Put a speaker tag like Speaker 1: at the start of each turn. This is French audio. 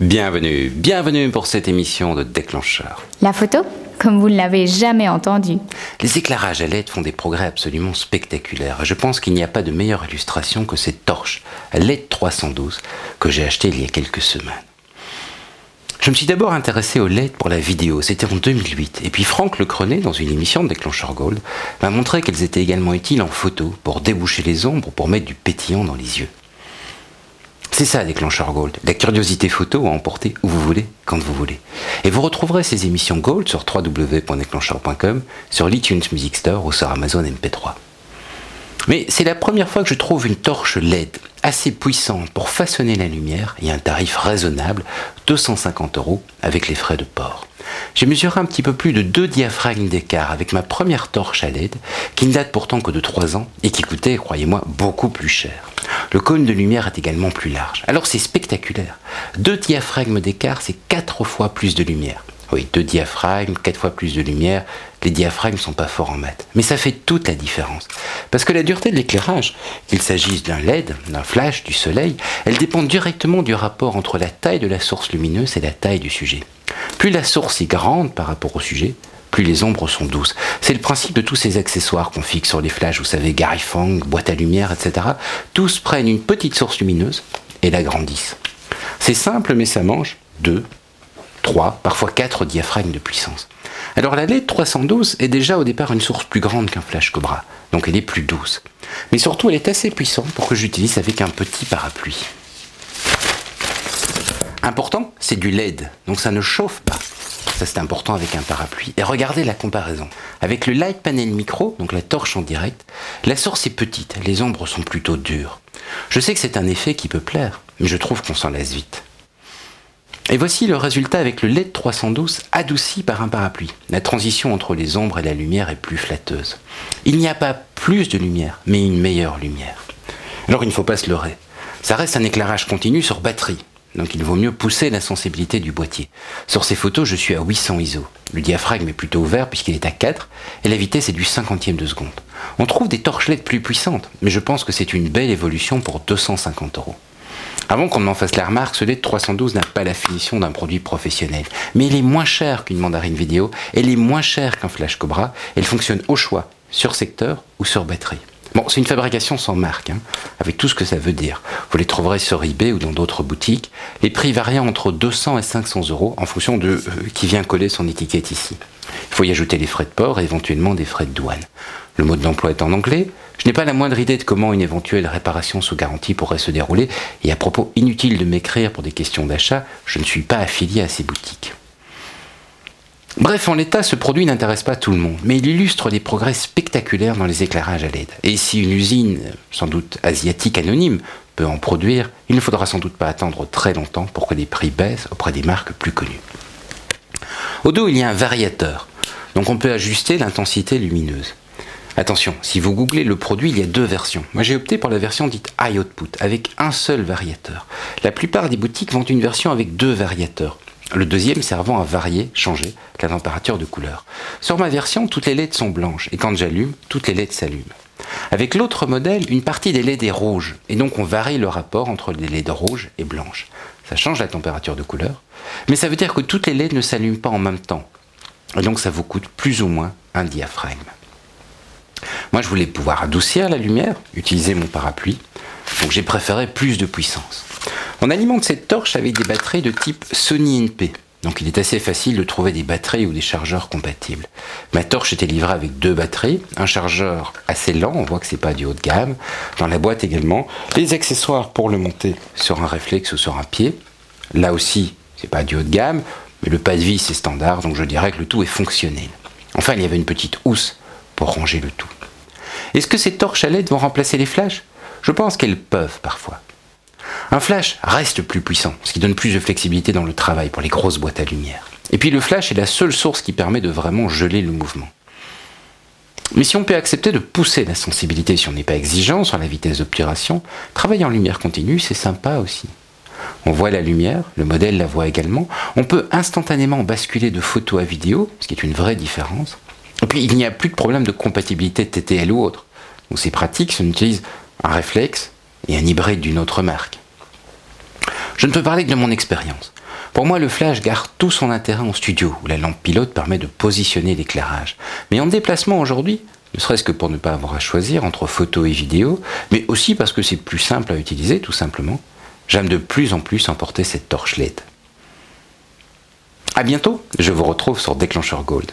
Speaker 1: Bienvenue, bienvenue pour cette émission de Déclencheur.
Speaker 2: La photo Comme vous ne l'avez jamais entendu.
Speaker 1: Les éclairages à LED font des progrès absolument spectaculaires. Je pense qu'il n'y a pas de meilleure illustration que cette torche LED 312 que j'ai achetée il y a quelques semaines. Je me suis d'abord intéressé aux LED pour la vidéo, c'était en 2008. Et puis Franck Lecrenet, dans une émission de Déclencheur Gold, m'a montré qu'elles étaient également utiles en photo pour déboucher les ombres ou pour mettre du pétillant dans les yeux. C'est ça, Déclencheur Gold. La curiosité photo à emporter où vous voulez, quand vous voulez. Et vous retrouverez ces émissions Gold sur www.déclencheur.com, sur l'iTunes Music Store ou sur Amazon MP3. Mais c'est la première fois que je trouve une torche LED assez puissante pour façonner la lumière et un tarif raisonnable, 250 euros avec les frais de port. J'ai mesuré un petit peu plus de deux diaphragmes d'écart avec ma première torche à LED, qui ne date pourtant que de 3 ans et qui coûtait, croyez-moi, beaucoup plus cher. Le cône de lumière est également plus large. Alors c'est spectaculaire. Deux diaphragmes d'écart, c'est quatre fois plus de lumière. Oui, deux diaphragmes, quatre fois plus de lumière. Les diaphragmes sont pas forts en maths. Mais ça fait toute la différence. Parce que la dureté de l'éclairage, qu'il s'agisse d'un LED, d'un flash, du soleil, elle dépend directement du rapport entre la taille de la source lumineuse et la taille du sujet. Plus la source est grande par rapport au sujet, plus les ombres sont douces. C'est le principe de tous ces accessoires qu'on fixe sur les flashs, vous savez, Gary Fong, boîte à lumière, etc. Tous prennent une petite source lumineuse et l'agrandissent. C'est simple, mais ça mange 2, 3, parfois 4 diaphragmes de puissance. Alors la LED 312 est déjà au départ une source plus grande qu'un flash Cobra, donc elle est plus douce. Mais surtout, elle est assez puissante pour que j'utilise avec un petit parapluie. Important, c'est du LED, donc ça ne chauffe pas. Ça c'est important avec un parapluie. Et regardez la comparaison. Avec le Light Panel Micro, donc la torche en direct, la source est petite, les ombres sont plutôt dures. Je sais que c'est un effet qui peut plaire, mais je trouve qu'on s'en laisse vite. Et voici le résultat avec le LED 312 adouci par un parapluie. La transition entre les ombres et la lumière est plus flatteuse. Il n'y a pas plus de lumière, mais une meilleure lumière. Alors il ne faut pas se leurrer. Ça reste un éclairage continu sur batterie. Donc il vaut mieux pousser la sensibilité du boîtier. Sur ces photos, je suis à 800 ISO. Le diaphragme est plutôt ouvert puisqu'il est à 4 et la vitesse est du cinquantième de seconde. On trouve des torches LED plus puissantes, mais je pense que c'est une belle évolution pour 250 euros. Avant qu'on m'en fasse la remarque, ce LED 312 n'a pas la finition d'un produit professionnel. Mais il est moins cher qu'une mandarine vidéo, elle est moins cher qu'un flash Cobra, elle fonctionne au choix, sur secteur ou sur batterie. Bon, c'est une fabrication sans marque, hein, avec tout ce que ça veut dire. Vous les trouverez sur eBay ou dans d'autres boutiques. Les prix varient entre 200 et 500 euros en fonction de euh, qui vient coller son étiquette ici. Il faut y ajouter les frais de port et éventuellement des frais de douane. Le mode d'emploi est en anglais. Je n'ai pas la moindre idée de comment une éventuelle réparation sous garantie pourrait se dérouler. Et à propos, inutile de m'écrire pour des questions d'achat, je ne suis pas affilié à ces boutiques. Bref, en l'état, ce produit n'intéresse pas tout le monde, mais il illustre des progrès spectaculaires dans les éclairages à LED. Et si une usine, sans doute asiatique anonyme, peut en produire, il ne faudra sans doute pas attendre très longtemps pour que les prix baissent auprès des marques plus connues. Au dos, il y a un variateur, donc on peut ajuster l'intensité lumineuse. Attention, si vous googlez le produit, il y a deux versions. Moi j'ai opté pour la version dite high output, avec un seul variateur. La plupart des boutiques vendent une version avec deux variateurs le deuxième servant à varier, changer la température de couleur. Sur ma version, toutes les LED sont blanches, et quand j'allume, toutes les LED s'allument. Avec l'autre modèle, une partie des LED est rouge, et donc on varie le rapport entre les LED rouges et blanches. Ça change la température de couleur, mais ça veut dire que toutes les LED ne s'allument pas en même temps. Et donc ça vous coûte plus ou moins un diaphragme. Moi, je voulais pouvoir adoucir la lumière, utiliser mon parapluie, donc j'ai préféré plus de puissance. On alimente cette torche avec des batteries de type Sony NP. Donc il est assez facile de trouver des batteries ou des chargeurs compatibles. Ma torche était livrée avec deux batteries, un chargeur assez lent, on voit que c'est pas du haut de gamme. Dans la boîte également, les accessoires pour le monter sur un réflexe ou sur un pied. Là aussi, c'est pas du haut de gamme, mais le pas de vis est standard, donc je dirais que le tout est fonctionnel. Enfin, il y avait une petite housse pour ranger le tout. Est-ce que ces torches à LED vont remplacer les flashs? Je pense qu'elles peuvent parfois. Un flash reste plus puissant, ce qui donne plus de flexibilité dans le travail pour les grosses boîtes à lumière. Et puis le flash est la seule source qui permet de vraiment geler le mouvement. Mais si on peut accepter de pousser la sensibilité, si on n'est pas exigeant sur la vitesse d'obturation, travailler en lumière continue, c'est sympa aussi. On voit la lumière, le modèle la voit également, on peut instantanément basculer de photo à vidéo, ce qui est une vraie différence. Et puis il n'y a plus de problème de compatibilité TTL ou autre. Donc c'est pratique si on utilise un réflexe et un hybride d'une autre marque. Je ne peux parler que de mon expérience. Pour moi, le flash garde tout son intérêt en studio, où la lampe pilote permet de positionner l'éclairage. Mais en déplacement aujourd'hui, ne serait-ce que pour ne pas avoir à choisir entre photo et vidéo, mais aussi parce que c'est plus simple à utiliser, tout simplement, j'aime de plus en plus emporter cette torche LED. A bientôt, je vous retrouve sur Déclencheur Gold.